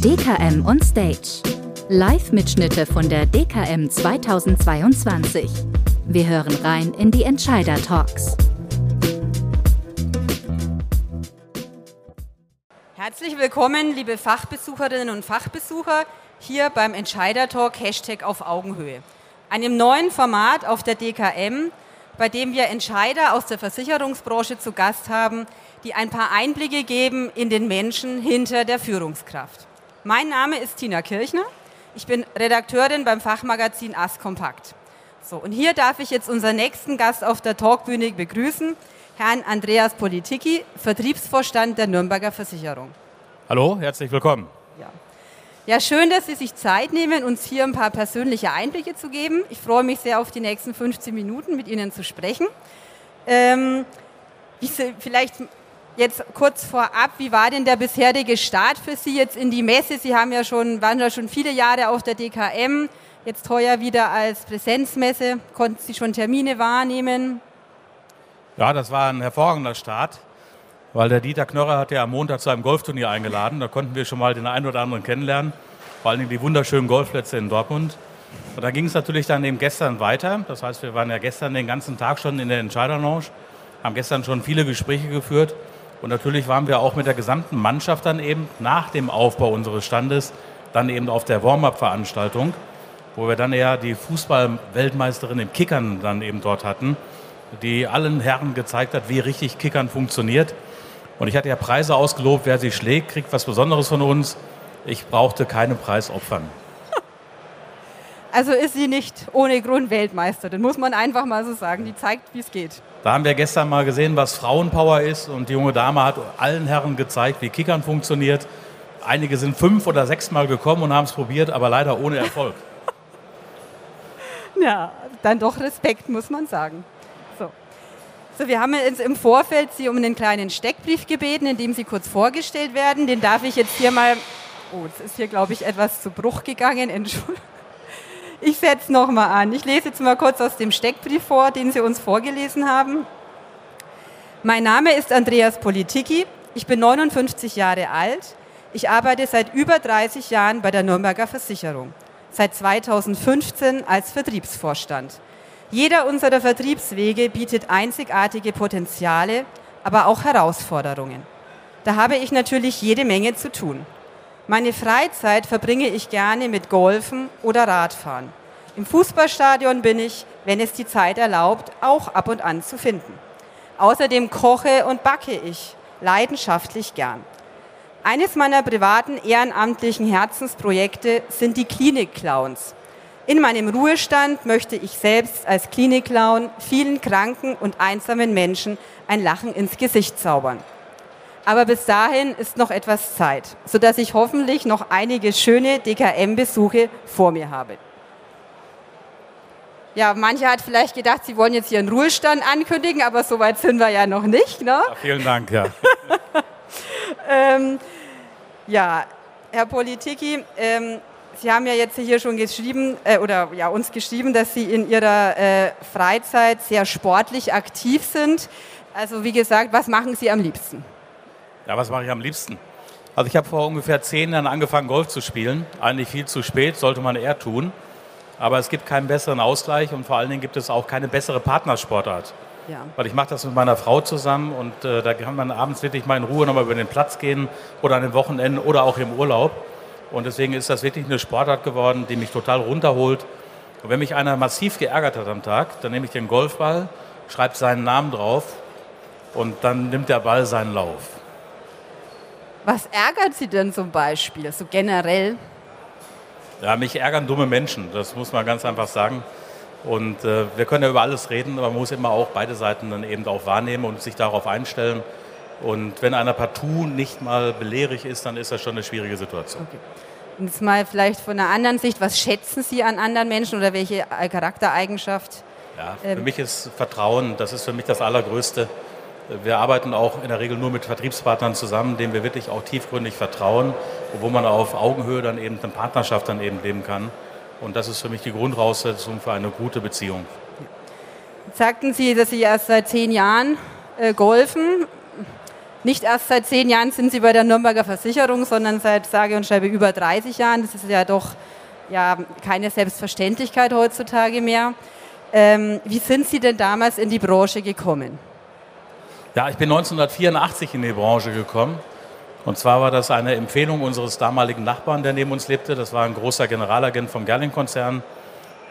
DKM on Stage. Live-Mitschnitte von der DKM 2022. Wir hören rein in die Entscheider-Talks. Herzlich willkommen, liebe Fachbesucherinnen und Fachbesucher, hier beim Entscheider-Talk Hashtag auf Augenhöhe. Einem neuen Format auf der DKM, bei dem wir Entscheider aus der Versicherungsbranche zu Gast haben, die ein paar Einblicke geben in den Menschen hinter der Führungskraft. Mein Name ist Tina Kirchner. Ich bin Redakteurin beim Fachmagazin Ask Kompakt. So, und hier darf ich jetzt unseren nächsten Gast auf der Talkbühne begrüßen, Herrn Andreas Politiki, Vertriebsvorstand der Nürnberger Versicherung. Hallo, herzlich willkommen. Ja. ja, schön, dass Sie sich Zeit nehmen, uns hier ein paar persönliche Einblicke zu geben. Ich freue mich sehr auf die nächsten 15 Minuten mit Ihnen zu sprechen. Ähm, vielleicht Jetzt kurz vorab, wie war denn der bisherige Start für Sie jetzt in die Messe? Sie haben ja schon, waren ja schon viele Jahre auf der DKM, jetzt heuer wieder als Präsenzmesse. Konnten Sie schon Termine wahrnehmen? Ja, das war ein hervorragender Start, weil der Dieter Knörrer hat ja am Montag zu einem Golfturnier eingeladen. Da konnten wir schon mal den einen oder anderen kennenlernen, vor allem die wunderschönen Golfplätze in Dortmund. Und da ging es natürlich dann eben gestern weiter. Das heißt, wir waren ja gestern den ganzen Tag schon in der Entscheiderlounge, haben gestern schon viele Gespräche geführt und natürlich waren wir auch mit der gesamten Mannschaft dann eben nach dem Aufbau unseres Standes dann eben auf der Warm-up-Veranstaltung, wo wir dann eher die Fußball-Weltmeisterin im Kickern dann eben dort hatten, die allen Herren gezeigt hat, wie richtig Kickern funktioniert. Und ich hatte ja Preise ausgelobt, wer sie schlägt, kriegt was Besonderes von uns. Ich brauchte keine Preis opfern. Also ist sie nicht ohne Grund Weltmeisterin, muss man einfach mal so sagen. Die zeigt, wie es geht. Da haben wir gestern mal gesehen, was Frauenpower ist. Und die junge Dame hat allen Herren gezeigt, wie Kickern funktioniert. Einige sind fünf oder sechs Mal gekommen und haben es probiert, aber leider ohne Erfolg. ja, dann doch Respekt, muss man sagen. So. So, wir haben jetzt im Vorfeld Sie um einen kleinen Steckbrief gebeten, in dem Sie kurz vorgestellt werden. Den darf ich jetzt hier mal. Oh, jetzt ist hier, glaube ich, etwas zu Bruch gegangen. Entschuldigung. Ich setze nochmal an. Ich lese jetzt mal kurz aus dem Steckbrief vor, den Sie uns vorgelesen haben. Mein Name ist Andreas Politiki. Ich bin 59 Jahre alt. Ich arbeite seit über 30 Jahren bei der Nürnberger Versicherung. Seit 2015 als Vertriebsvorstand. Jeder unserer Vertriebswege bietet einzigartige Potenziale, aber auch Herausforderungen. Da habe ich natürlich jede Menge zu tun. Meine Freizeit verbringe ich gerne mit Golfen oder Radfahren. Im Fußballstadion bin ich, wenn es die Zeit erlaubt, auch ab und an zu finden. Außerdem koche und backe ich leidenschaftlich gern. Eines meiner privaten ehrenamtlichen Herzensprojekte sind die Klinik-Clowns. In meinem Ruhestand möchte ich selbst als Klinik-Clown vielen kranken und einsamen Menschen ein Lachen ins Gesicht zaubern. Aber bis dahin ist noch etwas Zeit, sodass ich hoffentlich noch einige schöne DKM-Besuche vor mir habe. Ja, manche hat vielleicht gedacht, sie wollen jetzt ihren Ruhestand ankündigen, aber so weit sind wir ja noch nicht. Ne? Ja, vielen Dank, ja. ähm, ja, Herr Politiki, ähm, Sie haben ja jetzt hier schon geschrieben äh, oder ja, uns geschrieben, dass Sie in Ihrer äh, Freizeit sehr sportlich aktiv sind. Also wie gesagt, was machen Sie am liebsten? Ja, was mache ich am liebsten? Also ich habe vor ungefähr zehn Jahren angefangen, Golf zu spielen. Eigentlich viel zu spät, sollte man eher tun. Aber es gibt keinen besseren Ausgleich und vor allen Dingen gibt es auch keine bessere Partnersportart. Ja. Weil ich mache das mit meiner Frau zusammen und äh, da kann man abends wirklich mal in Ruhe nochmal über den Platz gehen oder an den Wochenenden oder auch im Urlaub. Und deswegen ist das wirklich eine Sportart geworden, die mich total runterholt. Und wenn mich einer massiv geärgert hat am Tag, dann nehme ich den Golfball, schreibe seinen Namen drauf und dann nimmt der Ball seinen Lauf. Was ärgert Sie denn zum Beispiel, so generell? Ja, mich ärgern dumme Menschen, das muss man ganz einfach sagen. Und äh, wir können ja über alles reden, aber man muss immer auch beide Seiten dann eben auch wahrnehmen und sich darauf einstellen. Und wenn einer partout nicht mal belehrig ist, dann ist das schon eine schwierige Situation. Okay. Und jetzt mal vielleicht von einer anderen Sicht, was schätzen Sie an anderen Menschen oder welche Charaktereigenschaft? Ja, für ähm, mich ist Vertrauen, das ist für mich das Allergrößte. Wir arbeiten auch in der Regel nur mit Vertriebspartnern zusammen, denen wir wirklich auch tiefgründig vertrauen, wo man auf Augenhöhe dann eben eine Partnerschaft dann eben leben kann. Und das ist für mich die Grundvoraussetzung für eine gute Beziehung. Sagten Sie, dass Sie erst seit zehn Jahren äh, golfen. Nicht erst seit zehn Jahren sind Sie bei der Nürnberger Versicherung, sondern seit sage und schreibe über 30 Jahren. Das ist ja doch ja, keine Selbstverständlichkeit heutzutage mehr. Ähm, wie sind Sie denn damals in die Branche gekommen? Ja, ich bin 1984 in die Branche gekommen. Und zwar war das eine Empfehlung unseres damaligen Nachbarn, der neben uns lebte. Das war ein großer Generalagent vom Gerling-Konzern.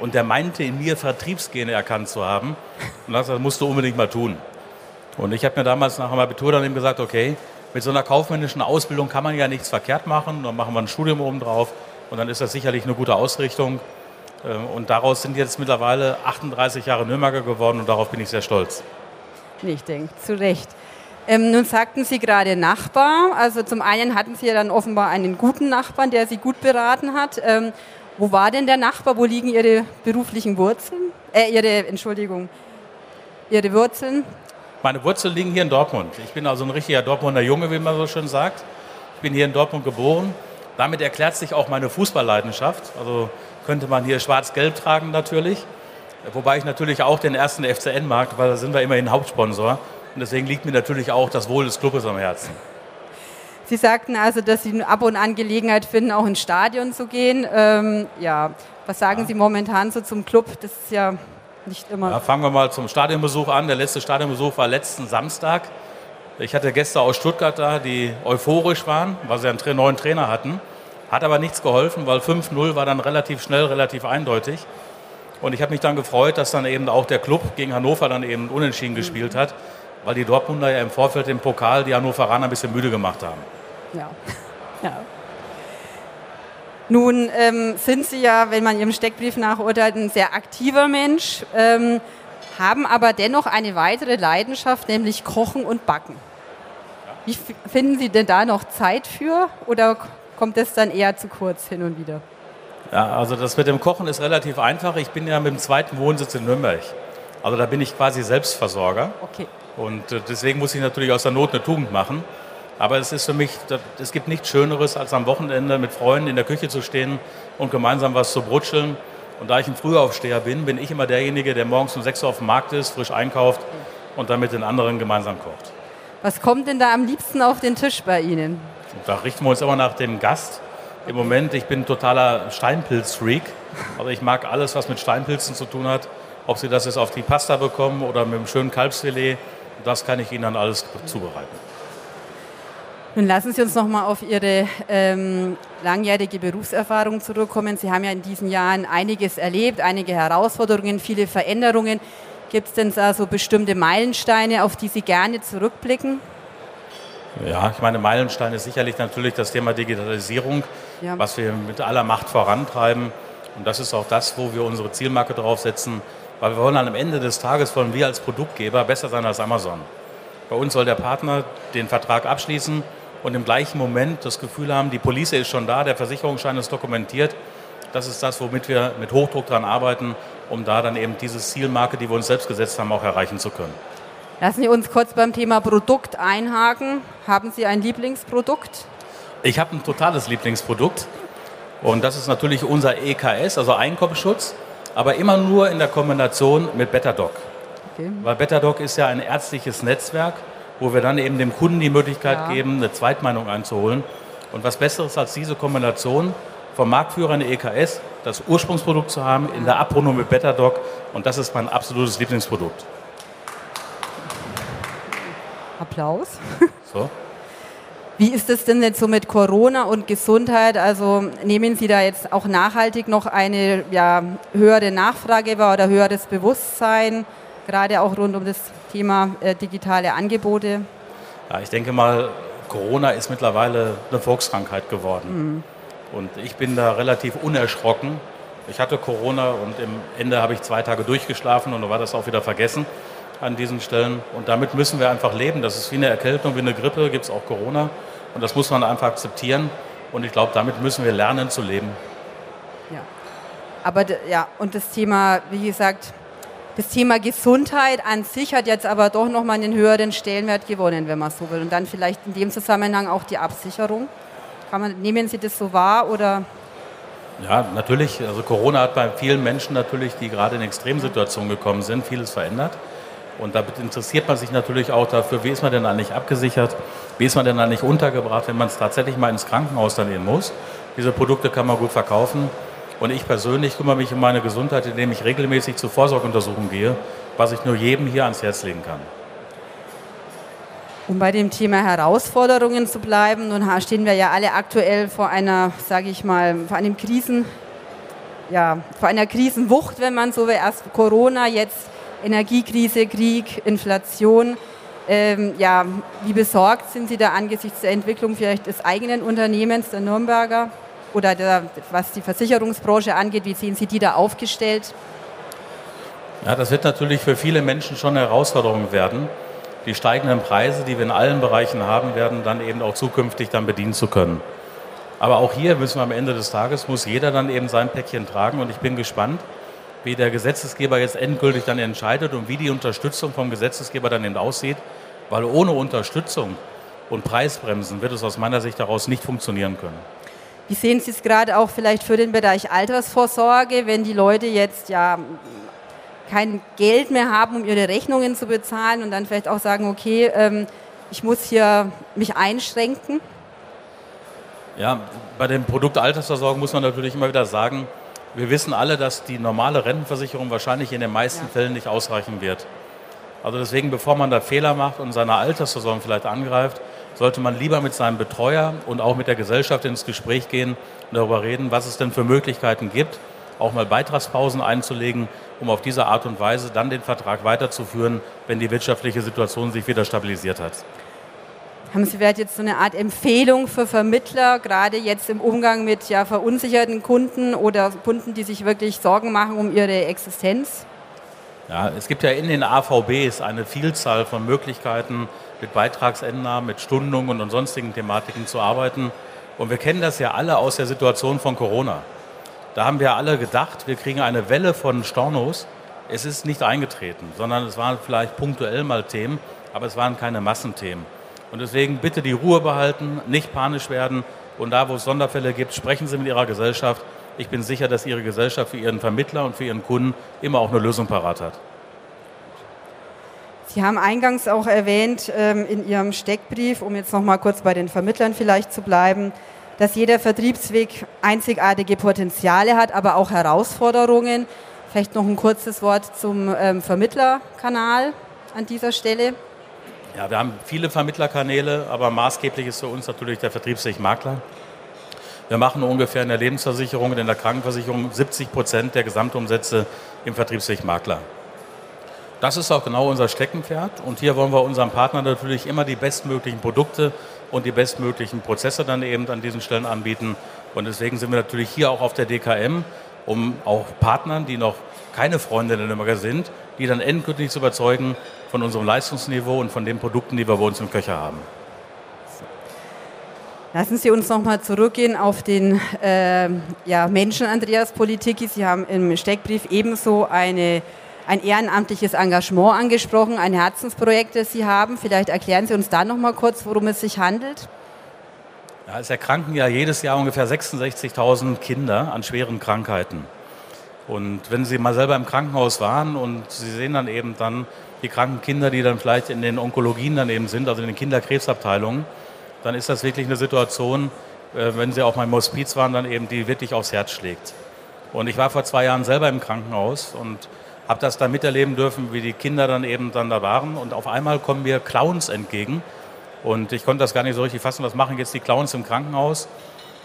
Und der meinte in mir Vertriebsgene erkannt zu haben. Und das musst du unbedingt mal tun. Und ich habe mir damals nach dem Abitur dann eben gesagt, okay, mit so einer kaufmännischen Ausbildung kann man ja nichts verkehrt machen. Dann machen wir ein Studium oben drauf und dann ist das sicherlich eine gute Ausrichtung. Ähm, und daraus sind jetzt mittlerweile 38 Jahre Nürnberger geworden und darauf bin ich sehr stolz. Ich denke, zu Recht. Ähm, nun sagten Sie gerade Nachbar. Also zum einen hatten Sie ja dann offenbar einen guten Nachbarn, der Sie gut beraten hat. Ähm, wo war denn der Nachbar? Wo liegen Ihre beruflichen Wurzeln? Äh, Ihre, Entschuldigung, Ihre Wurzeln? Meine Wurzeln liegen hier in Dortmund. Ich bin also ein richtiger Dortmunder Junge, wie man so schön sagt. Ich bin hier in Dortmund geboren. Damit erklärt sich auch meine Fußballleidenschaft. Also könnte man hier schwarz-gelb tragen natürlich. Wobei ich natürlich auch den ersten FCN mag, weil da sind wir immerhin Hauptsponsor. Und deswegen liegt mir natürlich auch das Wohl des Clubes am Herzen. Sie sagten also, dass Sie ab und an Gelegenheit finden, auch ins Stadion zu gehen. Ähm, ja, was sagen ja. Sie momentan so zum Club? Das ist ja nicht immer. Ja, fangen wir mal zum Stadionbesuch an. Der letzte Stadionbesuch war letzten Samstag. Ich hatte Gäste aus Stuttgart da, die euphorisch waren, weil sie einen neuen Trainer hatten. Hat aber nichts geholfen, weil 5-0 war dann relativ schnell, relativ eindeutig. Und ich habe mich dann gefreut, dass dann eben auch der Club gegen Hannover dann eben unentschieden gespielt hat, weil die Dortmunder ja im Vorfeld im Pokal die Hannoveraner ein bisschen müde gemacht haben. Ja. ja. Nun ähm, sind Sie ja, wenn man Ihrem Steckbrief nachurteilt, ein sehr aktiver Mensch, ähm, haben aber dennoch eine weitere Leidenschaft, nämlich Kochen und Backen. Wie finden Sie denn da noch Zeit für oder kommt das dann eher zu kurz hin und wieder? Ja, also das mit dem Kochen ist relativ einfach. Ich bin ja mit dem zweiten Wohnsitz in Nürnberg. Also da bin ich quasi Selbstversorger. Okay. Und äh, deswegen muss ich natürlich aus der Not eine Tugend machen. Aber es ist für mich, es gibt nichts Schöneres, als am Wochenende mit Freunden in der Küche zu stehen und gemeinsam was zu brutscheln. Und da ich ein Frühaufsteher bin, bin ich immer derjenige, der morgens um 6 Uhr auf dem Markt ist, frisch einkauft und dann mit den anderen gemeinsam kocht. Was kommt denn da am liebsten auf den Tisch bei Ihnen? Da richten wir uns immer nach dem Gast. Im Moment, ich bin totaler Steinpilz-Freak. Also ich mag alles, was mit Steinpilzen zu tun hat. Ob Sie das jetzt auf die Pasta bekommen oder mit einem schönen Kalbsfilet, das kann ich Ihnen dann alles zubereiten. Nun lassen Sie uns noch mal auf Ihre ähm, langjährige Berufserfahrung zurückkommen. Sie haben ja in diesen Jahren einiges erlebt, einige Herausforderungen, viele Veränderungen. Gibt es denn da so bestimmte Meilensteine, auf die Sie gerne zurückblicken? Ja, ich meine, Meilenstein ist sicherlich natürlich das Thema Digitalisierung, ja. was wir mit aller Macht vorantreiben. Und das ist auch das, wo wir unsere Zielmarke draufsetzen, weil wir wollen am Ende des Tages wollen wir als Produktgeber besser sein als Amazon. Bei uns soll der Partner den Vertrag abschließen und im gleichen Moment das Gefühl haben, die Police ist schon da, der Versicherungsschein ist dokumentiert. Das ist das, womit wir mit Hochdruck daran arbeiten, um da dann eben diese Zielmarke, die wir uns selbst gesetzt haben, auch erreichen zu können. Lassen Sie uns kurz beim Thema Produkt einhaken. Haben Sie ein Lieblingsprodukt? Ich habe ein totales Lieblingsprodukt und das ist natürlich unser EKS, also Einkommensschutz, aber immer nur in der Kombination mit BetterDoc. Okay. Weil BetterDoc ist ja ein ärztliches Netzwerk wo wir dann eben dem Kunden die Möglichkeit ja. geben, eine Zweitmeinung einzuholen. Und was Besseres als diese Kombination vom Marktführer eine EKS, das Ursprungsprodukt zu haben, in der Abrundung mit BetterDoc. Und das ist mein absolutes Lieblingsprodukt. Applaus. So. Wie ist es denn jetzt so mit Corona und Gesundheit? Also nehmen Sie da jetzt auch nachhaltig noch eine ja, höhere Nachfrage wahr oder höheres Bewusstsein? gerade auch rund um das Thema äh, digitale Angebote? Ja, ich denke mal, Corona ist mittlerweile eine Volkskrankheit geworden. Mhm. Und ich bin da relativ unerschrocken. Ich hatte Corona und im Ende habe ich zwei Tage durchgeschlafen und dann war das auch wieder vergessen an diesen Stellen. Und damit müssen wir einfach leben. Das ist wie eine Erkältung, wie eine Grippe, gibt es auch Corona. Und das muss man einfach akzeptieren. Und ich glaube, damit müssen wir lernen zu leben. Ja. Aber ja, und das Thema, wie gesagt, das Thema Gesundheit an sich hat jetzt aber doch nochmal einen höheren Stellenwert gewonnen, wenn man so will. Und dann vielleicht in dem Zusammenhang auch die Absicherung. Man, nehmen Sie das so wahr oder? Ja, natürlich. Also Corona hat bei vielen Menschen natürlich, die gerade in Extremsituationen gekommen sind, vieles verändert. Und da interessiert man sich natürlich auch dafür, wie ist man denn eigentlich abgesichert. Wie ist man denn nicht untergebracht, wenn man es tatsächlich mal ins Krankenhaus dann nehmen muss? Diese Produkte kann man gut verkaufen. Und ich persönlich kümmere mich um meine Gesundheit, indem ich regelmäßig zur Vorsorgeuntersuchung gehe, was ich nur jedem hier ans Herz legen kann. Um bei dem Thema Herausforderungen zu bleiben, nun stehen wir ja alle aktuell vor einer, sage ich mal, vor einem Krisen, ja, vor einer Krisenwucht, wenn man so will. Erst Corona, jetzt Energiekrise, Krieg, Inflation. Ähm, ja, wie besorgt sind Sie da angesichts der Entwicklung vielleicht des eigenen Unternehmens, der Nürnberger? Oder der, was die Versicherungsbranche angeht, wie sehen Sie die da aufgestellt? Ja, das wird natürlich für viele Menschen schon eine Herausforderung werden die steigenden Preise, die wir in allen Bereichen haben werden, dann eben auch zukünftig dann bedienen zu können. Aber auch hier müssen wir am Ende des Tages, muss jeder dann eben sein Päckchen tragen und ich bin gespannt, wie der Gesetzesgeber jetzt endgültig dann entscheidet und wie die Unterstützung vom Gesetzesgeber dann eben aussieht, weil ohne Unterstützung und Preisbremsen wird es aus meiner Sicht daraus nicht funktionieren können. Wie sehen Sie es gerade auch vielleicht für den Bereich Altersvorsorge, wenn die Leute jetzt ja kein Geld mehr haben, um ihre Rechnungen zu bezahlen und dann vielleicht auch sagen, okay, ähm, ich muss hier mich einschränken? Ja, bei dem Produkt Altersversorgung muss man natürlich immer wieder sagen, wir wissen alle, dass die normale Rentenversicherung wahrscheinlich in den meisten ja. Fällen nicht ausreichen wird. Also deswegen, bevor man da Fehler macht und seine Altersversorgung vielleicht angreift, sollte man lieber mit seinem Betreuer und auch mit der Gesellschaft ins Gespräch gehen und darüber reden, was es denn für Möglichkeiten gibt, auch mal Beitragspausen einzulegen, um auf diese Art und Weise dann den Vertrag weiterzuführen, wenn die wirtschaftliche Situation sich wieder stabilisiert hat. Haben Sie vielleicht jetzt so eine Art Empfehlung für Vermittler, gerade jetzt im Umgang mit ja, verunsicherten Kunden oder Kunden, die sich wirklich Sorgen machen um ihre Existenz? Ja, es gibt ja in den AVBs eine Vielzahl von Möglichkeiten, mit Beitragsänderungen, mit Stundungen und sonstigen Thematiken zu arbeiten. Und wir kennen das ja alle aus der Situation von Corona. Da haben wir alle gedacht, wir kriegen eine Welle von Stornos. Es ist nicht eingetreten, sondern es waren vielleicht punktuell mal Themen, aber es waren keine Massenthemen. Und deswegen bitte die Ruhe behalten, nicht panisch werden und da, wo es Sonderfälle gibt, sprechen Sie mit Ihrer Gesellschaft. Ich bin sicher, dass Ihre Gesellschaft für Ihren Vermittler und für Ihren Kunden immer auch eine Lösung parat hat. Sie haben eingangs auch erwähnt ähm, in Ihrem Steckbrief, um jetzt noch mal kurz bei den Vermittlern vielleicht zu bleiben, dass jeder Vertriebsweg einzigartige Potenziale hat, aber auch Herausforderungen. Vielleicht noch ein kurzes Wort zum ähm, Vermittlerkanal an dieser Stelle. Ja, wir haben viele Vermittlerkanäle, aber maßgeblich ist für uns natürlich der Vertriebsweg Makler. Wir machen ungefähr in der Lebensversicherung und in der Krankenversicherung 70 Prozent der Gesamtumsätze im Vertriebsweg Makler. Das ist auch genau unser Steckenpferd und hier wollen wir unseren Partnern natürlich immer die bestmöglichen Produkte und die bestmöglichen Prozesse dann eben an diesen Stellen anbieten. Und deswegen sind wir natürlich hier auch auf der DKM, um auch Partnern, die noch keine Freunde der Nürnberger sind, die dann endgültig zu überzeugen von unserem Leistungsniveau und von den Produkten, die wir bei uns im Köcher haben. Lassen Sie uns noch mal zurückgehen auf den äh, ja, Menschen Andreas Politiki. Sie haben im Steckbrief ebenso eine ein ehrenamtliches Engagement angesprochen, ein Herzensprojekt, das Sie haben. Vielleicht erklären Sie uns da noch mal kurz, worum es sich handelt. Ja, es erkranken ja jedes Jahr ungefähr 66.000 Kinder an schweren Krankheiten. Und wenn Sie mal selber im Krankenhaus waren und Sie sehen dann eben dann die kranken Kinder, die dann vielleicht in den Onkologien dann eben sind, also in den Kinderkrebsabteilungen, dann ist das wirklich eine Situation, äh, wenn Sie auch mal im Hospiz waren, dann eben die wirklich aufs Herz schlägt. Und ich war vor zwei Jahren selber im Krankenhaus und habe das da miterleben dürfen, wie die Kinder dann eben dann da waren. Und auf einmal kommen mir Clowns entgegen. Und ich konnte das gar nicht so richtig fassen, was machen jetzt die Clowns im Krankenhaus?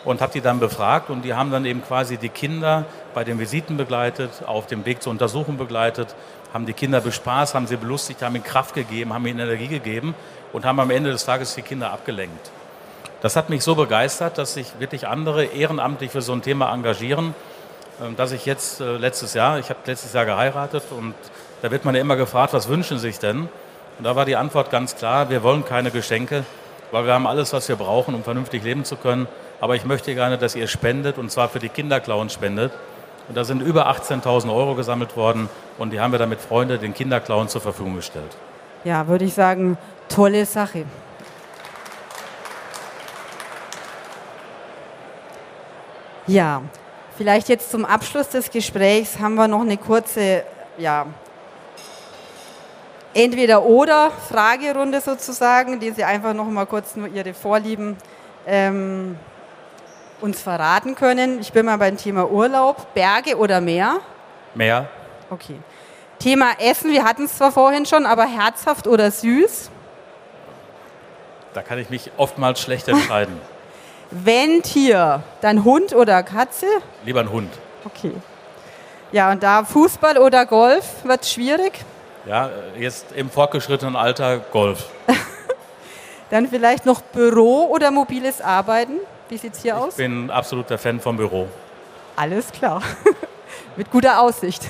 Und habe die dann befragt und die haben dann eben quasi die Kinder bei den Visiten begleitet, auf dem Weg zur Untersuchung begleitet, haben die Kinder bespaßt, haben sie belustigt, haben ihnen Kraft gegeben, haben ihnen Energie gegeben und haben am Ende des Tages die Kinder abgelenkt. Das hat mich so begeistert, dass sich wirklich andere ehrenamtlich für so ein Thema engagieren ähm, dass ich jetzt äh, letztes Jahr, ich habe letztes Jahr geheiratet und da wird man ja immer gefragt, was wünschen Sie sich denn? Und da war die Antwort ganz klar, wir wollen keine Geschenke, weil wir haben alles, was wir brauchen, um vernünftig leben zu können. Aber ich möchte gerne, dass ihr spendet und zwar für die Kinderclowns spendet. Und da sind über 18.000 Euro gesammelt worden und die haben wir dann mit Freunden den Kinderclown zur Verfügung gestellt. Ja, würde ich sagen, tolle Sache. Ja, Vielleicht jetzt zum Abschluss des Gesprächs haben wir noch eine kurze ja, entweder oder Fragerunde sozusagen, die Sie einfach noch mal kurz nur Ihre Vorlieben ähm, uns verraten können. Ich bin mal beim Thema Urlaub. Berge oder Meer? Meer. Okay. Thema Essen, wir hatten es zwar vorhin schon, aber herzhaft oder süß? Da kann ich mich oftmals schlecht entscheiden. Wenn Tier, dann Hund oder Katze? Lieber ein Hund. Okay. Ja, und da Fußball oder Golf wird schwierig? Ja, jetzt im fortgeschrittenen Alter Golf. Dann vielleicht noch Büro oder mobiles Arbeiten? Wie sieht es hier ich aus? Ich bin absoluter Fan vom Büro. Alles klar. Mit guter Aussicht.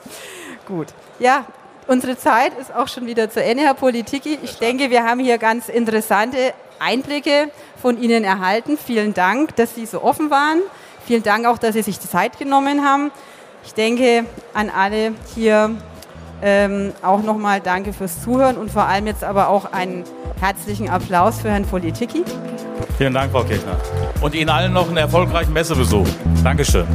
Gut. Ja, unsere Zeit ist auch schon wieder zu Ende, Herr Politiki. Ich denke, wir haben hier ganz interessante Einblicke von Ihnen erhalten. Vielen Dank, dass Sie so offen waren. Vielen Dank auch, dass Sie sich die Zeit genommen haben. Ich denke an alle hier ähm, auch nochmal danke fürs Zuhören und vor allem jetzt aber auch einen herzlichen Applaus für Herrn Politiki. Vielen Dank, Frau Kirchner. Und Ihnen allen noch einen erfolgreichen Messebesuch. Dankeschön.